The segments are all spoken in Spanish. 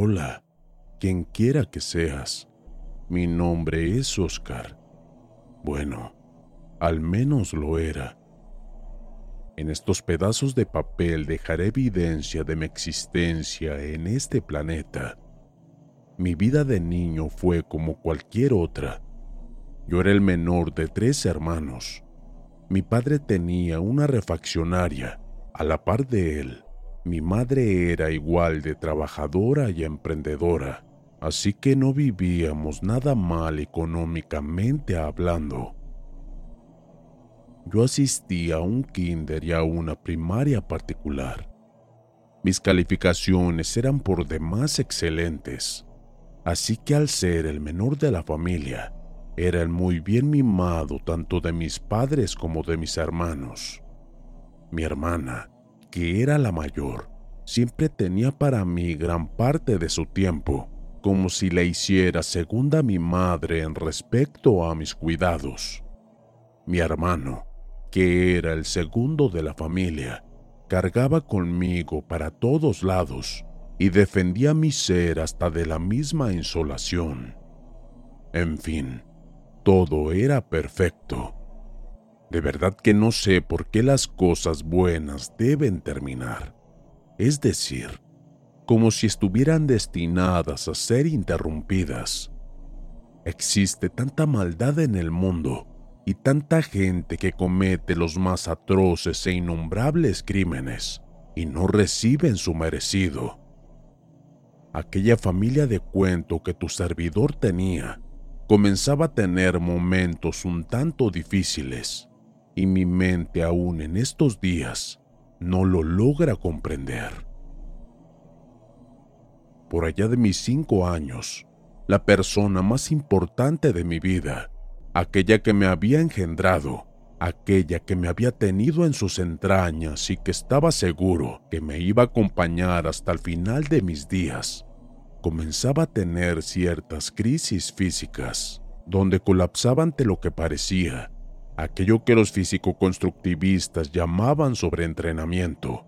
Hola, quien quiera que seas. Mi nombre es Oscar. Bueno, al menos lo era. En estos pedazos de papel dejaré evidencia de mi existencia en este planeta. Mi vida de niño fue como cualquier otra. Yo era el menor de tres hermanos. Mi padre tenía una refaccionaria. A la par de él, mi madre era igual de trabajadora y emprendedora, así que no vivíamos nada mal económicamente hablando. Yo asistí a un kinder y a una primaria particular. Mis calificaciones eran por demás excelentes, así que al ser el menor de la familia, era el muy bien mimado tanto de mis padres como de mis hermanos. Mi hermana, que era la mayor, siempre tenía para mí gran parte de su tiempo, como si la hiciera segunda mi madre en respecto a mis cuidados. Mi hermano, que era el segundo de la familia, cargaba conmigo para todos lados y defendía mi ser hasta de la misma insolación. En fin, todo era perfecto. De verdad que no sé por qué las cosas buenas deben terminar. Es decir, como si estuvieran destinadas a ser interrumpidas. Existe tanta maldad en el mundo y tanta gente que comete los más atroces e innombrables crímenes y no reciben su merecido. Aquella familia de cuento que tu servidor tenía comenzaba a tener momentos un tanto difíciles y mi mente aún en estos días no lo logra comprender. Por allá de mis cinco años, la persona más importante de mi vida, aquella que me había engendrado, aquella que me había tenido en sus entrañas y que estaba seguro que me iba a acompañar hasta el final de mis días, comenzaba a tener ciertas crisis físicas, donde colapsaba ante lo que parecía aquello que los físico-constructivistas llamaban sobreentrenamiento.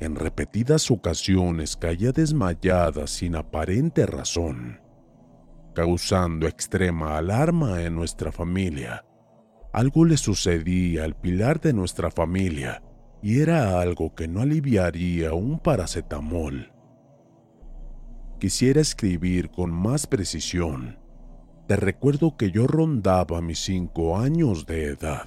En repetidas ocasiones caía desmayada sin aparente razón, causando extrema alarma en nuestra familia. Algo le sucedía al pilar de nuestra familia y era algo que no aliviaría un paracetamol. Quisiera escribir con más precisión, recuerdo que yo rondaba mis cinco años de edad.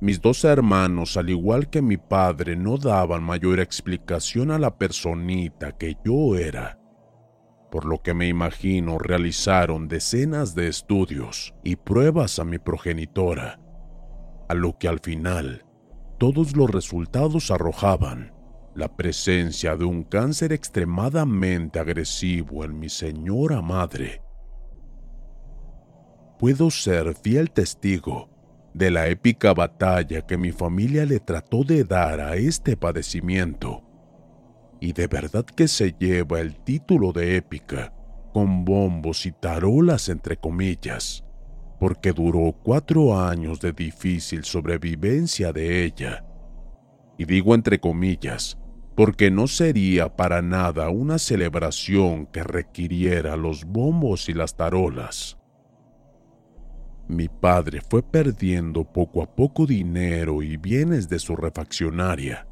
Mis dos hermanos, al igual que mi padre, no daban mayor explicación a la personita que yo era, por lo que me imagino realizaron decenas de estudios y pruebas a mi progenitora, a lo que al final todos los resultados arrojaban la presencia de un cáncer extremadamente agresivo en mi señora madre puedo ser fiel testigo de la épica batalla que mi familia le trató de dar a este padecimiento. Y de verdad que se lleva el título de épica, con bombos y tarolas entre comillas, porque duró cuatro años de difícil sobrevivencia de ella. Y digo entre comillas, porque no sería para nada una celebración que requiriera los bombos y las tarolas. Mi padre fue perdiendo poco a poco dinero y bienes de su refaccionaria.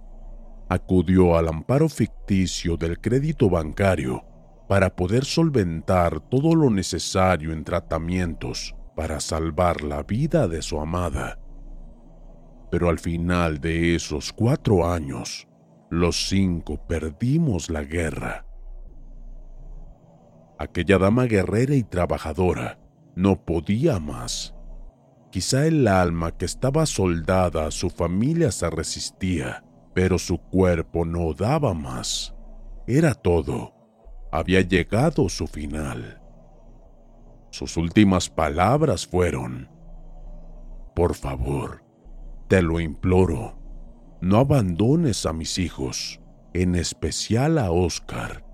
Acudió al amparo ficticio del crédito bancario para poder solventar todo lo necesario en tratamientos para salvar la vida de su amada. Pero al final de esos cuatro años, los cinco perdimos la guerra. Aquella dama guerrera y trabajadora no podía más. Quizá el alma que estaba soldada a su familia se resistía, pero su cuerpo no daba más. Era todo. Había llegado su final. Sus últimas palabras fueron, Por favor, te lo imploro, no abandones a mis hijos, en especial a Oscar.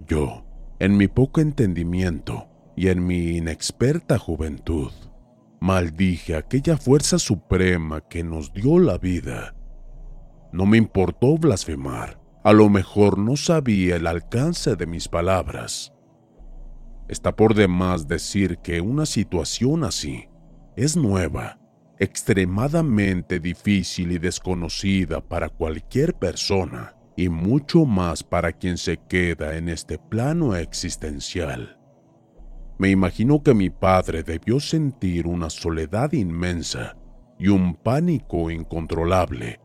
Yo, en mi poco entendimiento y en mi inexperta juventud, maldije aquella fuerza suprema que nos dio la vida. No me importó blasfemar, a lo mejor no sabía el alcance de mis palabras. Está por demás decir que una situación así es nueva, extremadamente difícil y desconocida para cualquier persona, y mucho más para quien se queda en este plano existencial. Me imagino que mi padre debió sentir una soledad inmensa y un pánico incontrolable,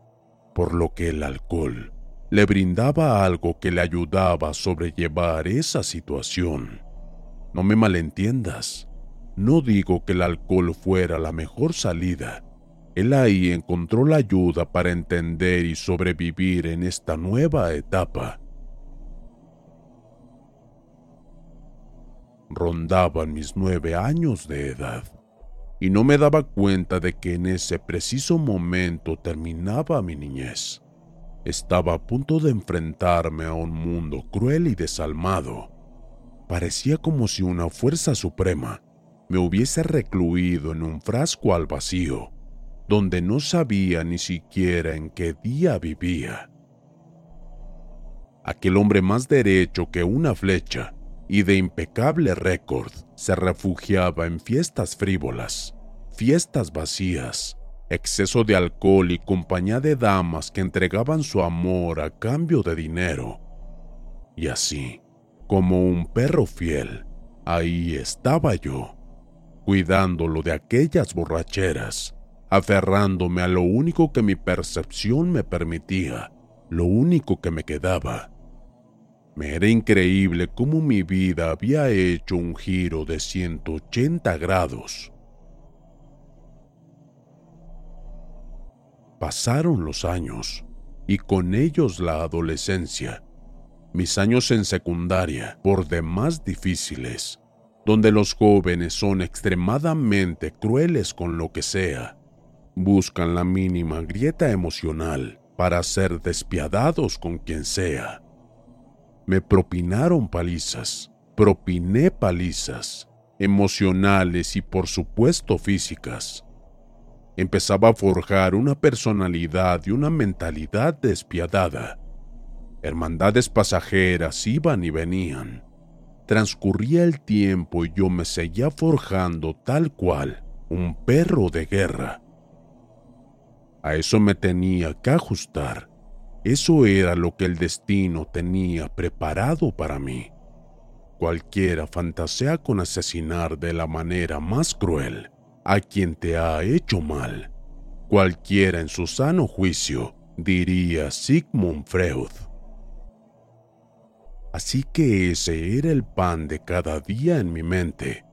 por lo que el alcohol le brindaba algo que le ayudaba a sobrellevar esa situación. No me malentiendas, no digo que el alcohol fuera la mejor salida. Él ahí encontró la ayuda para entender y sobrevivir en esta nueva etapa. Rondaban mis nueve años de edad y no me daba cuenta de que en ese preciso momento terminaba mi niñez. Estaba a punto de enfrentarme a un mundo cruel y desalmado. Parecía como si una fuerza suprema me hubiese recluido en un frasco al vacío, donde no sabía ni siquiera en qué día vivía. Aquel hombre más derecho que una flecha y de impecable récord se refugiaba en fiestas frívolas, fiestas vacías, exceso de alcohol y compañía de damas que entregaban su amor a cambio de dinero. Y así, como un perro fiel, ahí estaba yo, cuidándolo de aquellas borracheras, aferrándome a lo único que mi percepción me permitía, lo único que me quedaba. Me era increíble cómo mi vida había hecho un giro de 180 grados. Pasaron los años y con ellos la adolescencia mis años en secundaria, por demás difíciles, donde los jóvenes son extremadamente crueles con lo que sea, buscan la mínima grieta emocional para ser despiadados con quien sea. Me propinaron palizas, propiné palizas, emocionales y por supuesto físicas. Empezaba a forjar una personalidad y una mentalidad despiadada Hermandades pasajeras iban y venían. Transcurría el tiempo y yo me seguía forjando tal cual un perro de guerra. A eso me tenía que ajustar. Eso era lo que el destino tenía preparado para mí. Cualquiera fantasea con asesinar de la manera más cruel a quien te ha hecho mal. Cualquiera en su sano juicio, diría Sigmund Freud. Así que ese era el pan de cada día en mi mente,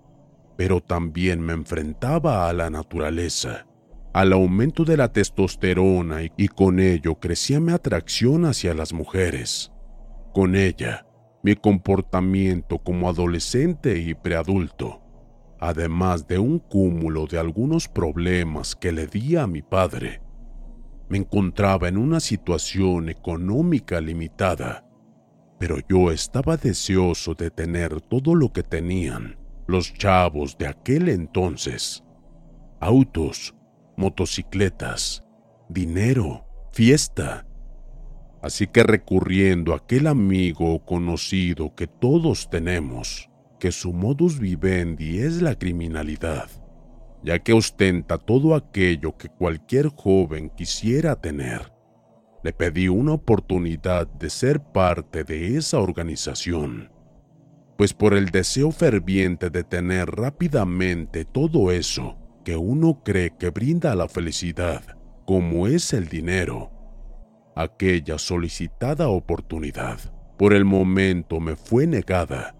pero también me enfrentaba a la naturaleza, al aumento de la testosterona y, con ello crecía mi atracción hacia las mujeres. Con ella, mi comportamiento como adolescente y preadulto, además de un cúmulo de algunos problemas que le di a mi padre. Me encontraba en una situación económica limitada pero yo estaba deseoso de tener todo lo que tenían los chavos de aquel entonces. Autos, motocicletas, dinero, fiesta. Así que recurriendo a aquel amigo o conocido que todos tenemos, que su modus vivendi es la criminalidad, ya que ostenta todo aquello que cualquier joven quisiera tener le pedí una oportunidad de ser parte de esa organización, pues por el deseo ferviente de tener rápidamente todo eso que uno cree que brinda la felicidad, como es el dinero, aquella solicitada oportunidad por el momento me fue negada.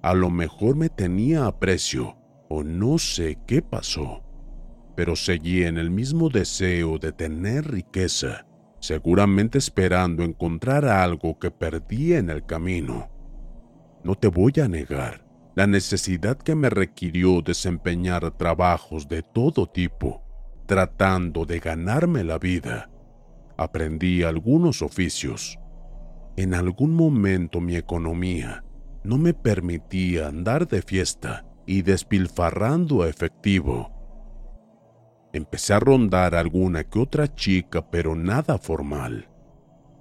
A lo mejor me tenía aprecio o no sé qué pasó. pero seguí en el mismo deseo de tener riqueza, seguramente esperando encontrar algo que perdí en el camino. No te voy a negar la necesidad que me requirió desempeñar trabajos de todo tipo, tratando de ganarme la vida. Aprendí algunos oficios. En algún momento mi economía no me permitía andar de fiesta y despilfarrando efectivo. Empecé a rondar alguna que otra chica, pero nada formal.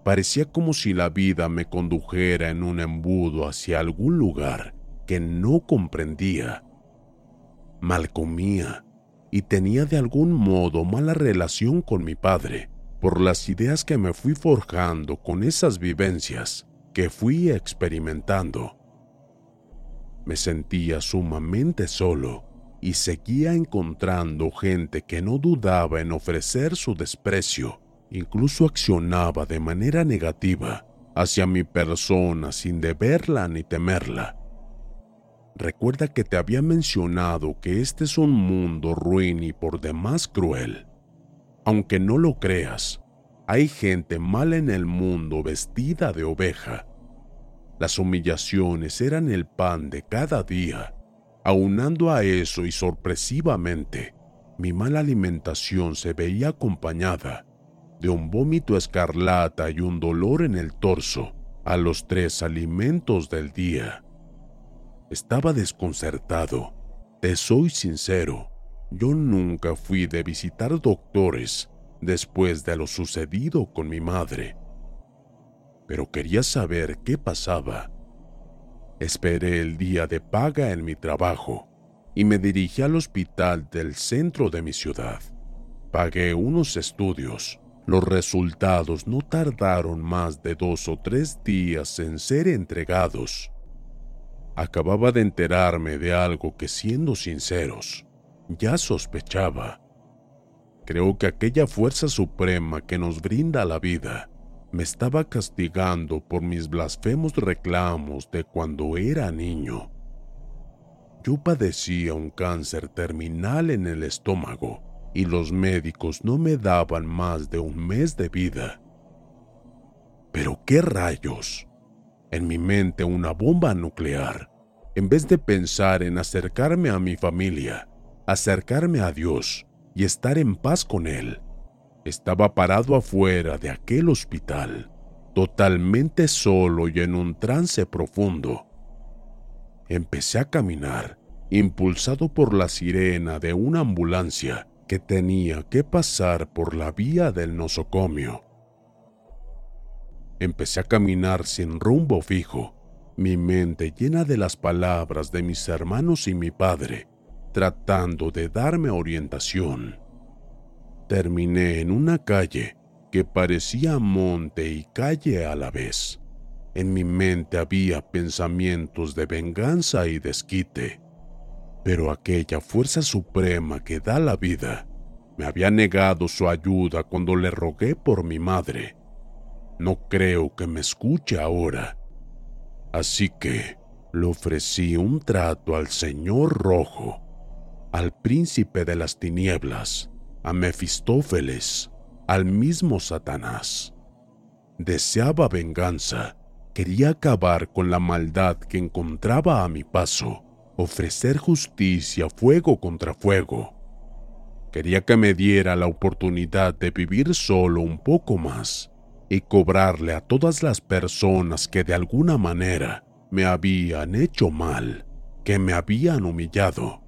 Parecía como si la vida me condujera en un embudo hacia algún lugar que no comprendía. Mal comía y tenía de algún modo mala relación con mi padre por las ideas que me fui forjando con esas vivencias que fui experimentando. Me sentía sumamente solo y seguía encontrando gente que no dudaba en ofrecer su desprecio, incluso accionaba de manera negativa hacia mi persona sin deberla ni temerla. Recuerda que te había mencionado que este es un mundo ruin y por demás cruel. Aunque no lo creas, hay gente mala en el mundo vestida de oveja. Las humillaciones eran el pan de cada día. Aunando a eso y sorpresivamente, mi mala alimentación se veía acompañada de un vómito escarlata y un dolor en el torso a los tres alimentos del día. Estaba desconcertado. Te soy sincero, yo nunca fui de visitar doctores después de lo sucedido con mi madre. Pero quería saber qué pasaba. Esperé el día de paga en mi trabajo y me dirigí al hospital del centro de mi ciudad. Pagué unos estudios. Los resultados no tardaron más de dos o tres días en ser entregados acababa de enterarme de algo que, siendo sinceros, ya sospechaba. Creo que aquella fuerza suprema que nos brinda la vida me estaba castigando por mis blasfemos reclamos de cuando era niño. Yo padecía un cáncer terminal en el estómago y los médicos no me daban más de un mes de vida. Pero qué rayos en mi mente una bomba nuclear. En vez de pensar en acercarme a mi familia, acercarme a Dios y estar en paz con Él, estaba parado afuera de aquel hospital, totalmente solo y en un trance profundo. Empecé a caminar, impulsado por la sirena de una ambulancia que tenía que pasar por la vía del nosocomio. Empecé a caminar sin rumbo fijo, mi mente llena de las palabras de mis hermanos y mi padre, tratando de darme orientación. Terminé en una calle que parecía monte y calle a la vez. En mi mente había pensamientos de venganza y desquite, pero aquella fuerza suprema que da la vida me había negado su ayuda cuando le rogué por mi madre no creo que me escuche ahora. Así que le ofrecí un trato al señor rojo, al príncipe de las tinieblas, a Mefistófeles, al mismo Satanás. Deseaba venganza, quería acabar con la maldad que encontraba a mi paso, ofrecer justicia fuego contra fuego. Quería que me diera la oportunidad de vivir solo un poco más y cobrarle a todas las personas que de alguna manera me habían hecho mal, que me habían humillado.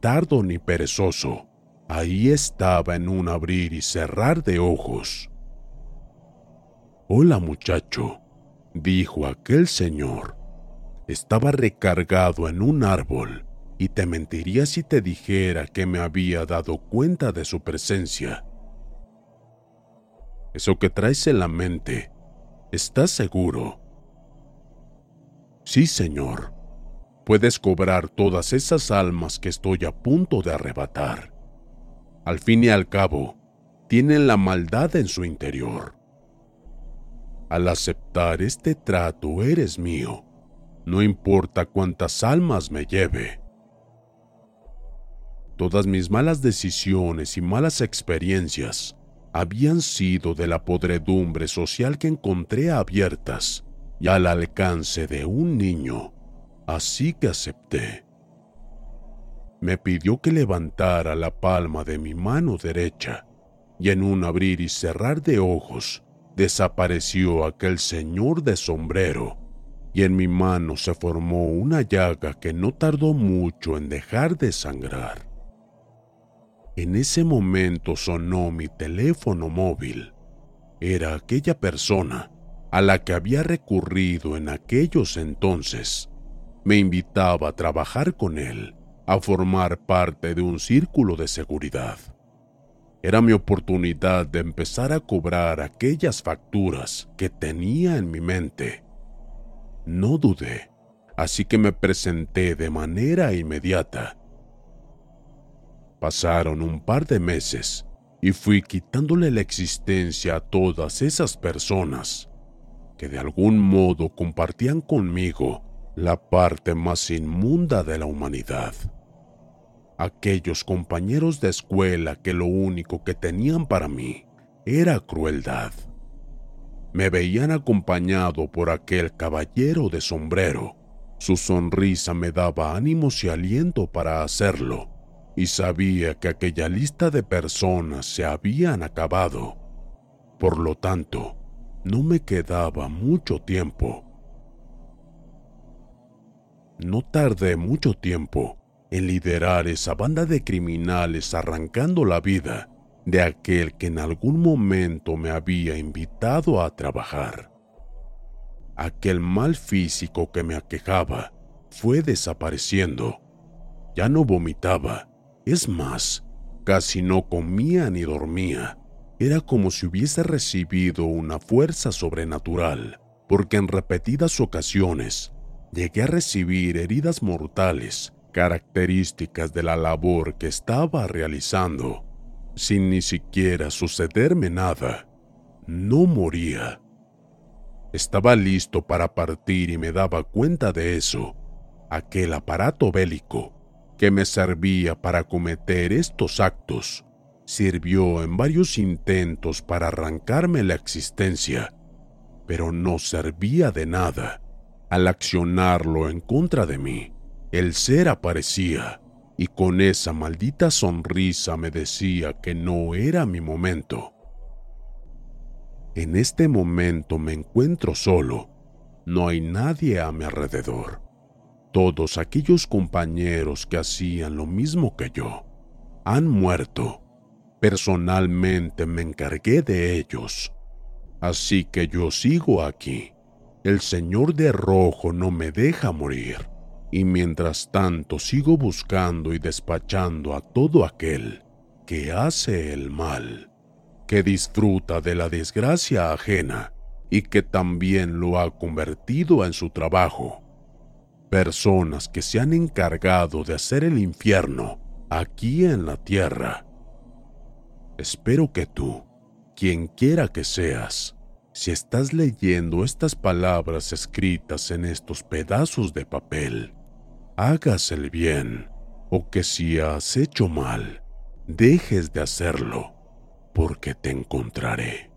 Tardo ni perezoso, ahí estaba en un abrir y cerrar de ojos. Hola muchacho, dijo aquel señor. Estaba recargado en un árbol y te mentiría si te dijera que me había dado cuenta de su presencia eso que traes en la mente, ¿estás seguro? Sí, Señor. Puedes cobrar todas esas almas que estoy a punto de arrebatar. Al fin y al cabo, tienen la maldad en su interior. Al aceptar este trato eres mío, no importa cuántas almas me lleve. Todas mis malas decisiones y malas experiencias habían sido de la podredumbre social que encontré abiertas y al alcance de un niño, así que acepté. Me pidió que levantara la palma de mi mano derecha y en un abrir y cerrar de ojos desapareció aquel señor de sombrero y en mi mano se formó una llaga que no tardó mucho en dejar de sangrar. En ese momento sonó mi teléfono móvil. Era aquella persona a la que había recurrido en aquellos entonces. Me invitaba a trabajar con él, a formar parte de un círculo de seguridad. Era mi oportunidad de empezar a cobrar aquellas facturas que tenía en mi mente. No dudé, así que me presenté de manera inmediata. Pasaron un par de meses y fui quitándole la existencia a todas esas personas que de algún modo compartían conmigo la parte más inmunda de la humanidad aquellos compañeros de escuela que lo único que tenían para mí era crueldad. Me veían acompañado por aquel caballero de sombrero. Su sonrisa me daba ánimos y aliento para hacerlo, y sabía que aquella lista de personas se habían acabado. Por lo tanto, no me quedaba mucho tiempo. No tardé mucho tiempo en liderar esa banda de criminales arrancando la vida de aquel que en algún momento me había invitado a trabajar. Aquel mal físico que me aquejaba fue desapareciendo. Ya no vomitaba, es más, casi no comía ni dormía. Era como si hubiese recibido una fuerza sobrenatural, porque en repetidas ocasiones llegué a recibir heridas mortales características de la labor que estaba realizando, sin ni siquiera sucederme nada. No moría. Estaba listo para partir y me daba cuenta de eso. Aquel aparato bélico que me servía para cometer estos actos sirvió en varios intentos para arrancarme la existencia, pero no servía de nada al accionarlo en contra de mí. El ser aparecía y con esa maldita sonrisa me decía que no era mi momento. En este momento me encuentro solo. No hay nadie a mi alrededor. Todos aquellos compañeros que hacían lo mismo que yo han muerto. Personalmente me encargué de ellos. Así que yo sigo aquí. El Señor de Rojo no me deja morir y mientras tanto sigo buscando y despachando a todo aquel que hace el mal, que disfruta de la desgracia ajena y que también lo ha convertido en su trabajo. Personas que se han encargado de hacer el infierno aquí en la tierra. Espero que tú, quien quiera que seas, si estás leyendo estas palabras escritas en estos pedazos de papel, hagas el bien o que si has hecho mal, dejes de hacerlo, porque te encontraré.